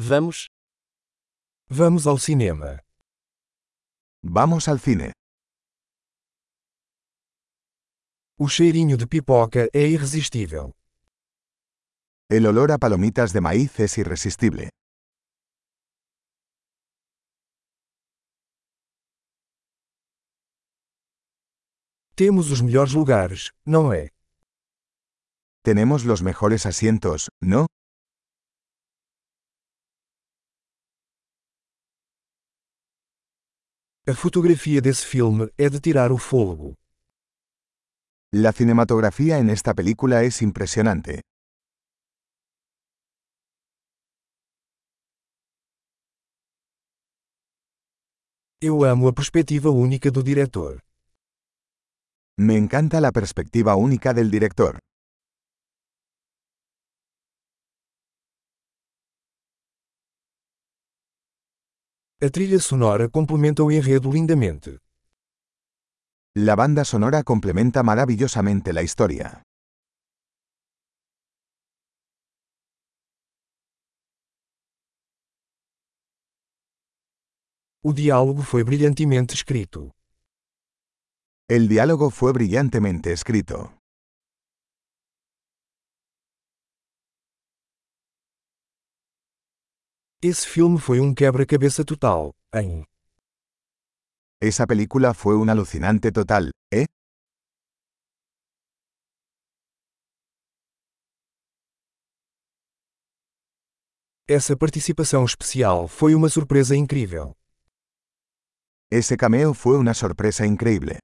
Vamos. Vamos ao cinema. Vamos al cine. O cheirinho de pipoca é irresistível. El olor a palomitas de maíz es irresistible. Temos os melhores lugares, não é? Tenemos los mejores asientos, ¿no? A fotografia desse filme é de tirar o fôlego. La cinematografía en esta película es impresionante. Eu amo a perspectiva única do diretor. Me encanta la perspectiva única del director. A trilha sonora complementa o enredo lindamente. La banda sonora complementa maravillosamente la historia. O diálogo foi brilhantemente escrito. El diálogo fue brillantemente escrito. Esse filme foi um quebra-cabeça total, hein? Esa película fue un alucinante total, ¿eh? Essa participação especial foi uma surpresa incrível. Ese cameo fue una sorpresa increíble.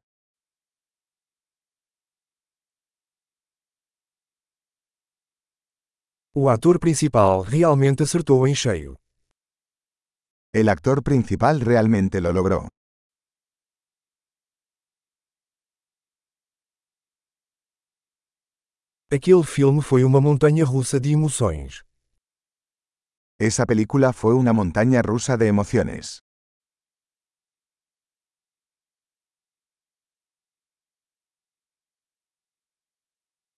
O ator principal realmente acertou em cheio. El actor principal realmente lo logró. Aquele filme foi uma montanha russa de emoções. Esa película fue una montaña rusa de emociones.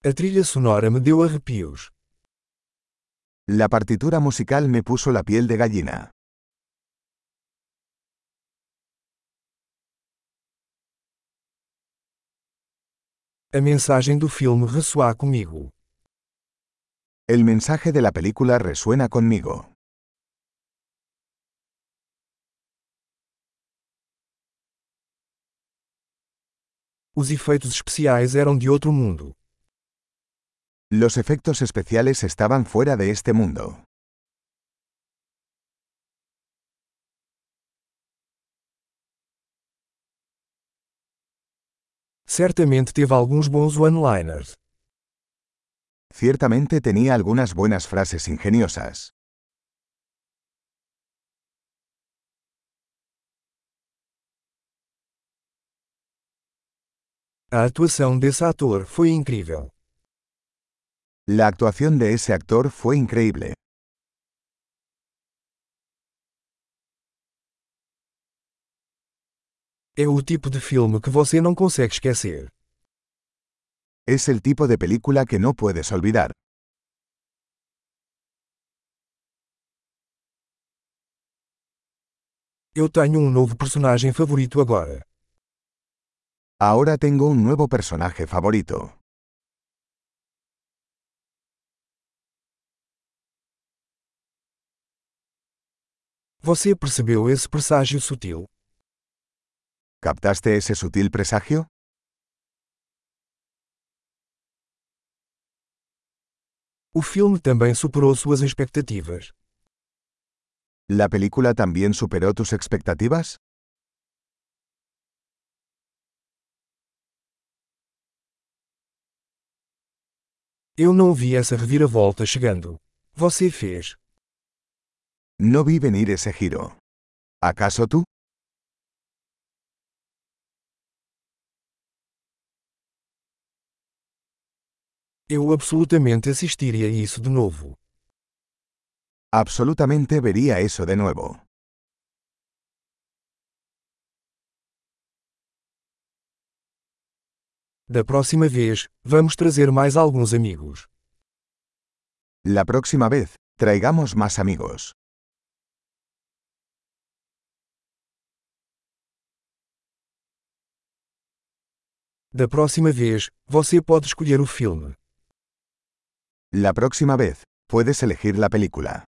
A trilha sonora me deu arrepios. La partitura musical me puso la piel de gallina. A mensagem do filme ressoa comigo. El mensaje de la película resuena conmigo. Os efeitos especiais eram de outro mundo. Los efectos especiales estaban fuera de este mundo. Certamente teve alguns bons one-liners. Ciertamente tenía algunas buenas frases ingeniosas. A atuação desse ator foi incrível. La actuación de ese actor fue increíble. É o tipo de filme que você não consegue esquecer. Es el tipo de película que no puedes olvidar. Eu tenho um novo personagem favorito agora. Ahora tengo un nuevo personaje favorito. Você percebeu esse presságio sutil? ¿Captaste ese sutil presagio? O filme também superou suas expectativas. ¿La película también superó tus expectativas? Eu não vi essa reviravolta chegando. Você fez. No vi venir ese giro. ¿Acaso tú? Eu absolutamente assistiria isso de novo. Absolutamente veria isso de novo. Da próxima vez, vamos trazer mais alguns amigos. La próxima vez, traigamos mais amigos. Da próxima vez, você pode escolher o filme. La próxima vez, puedes elegir la película.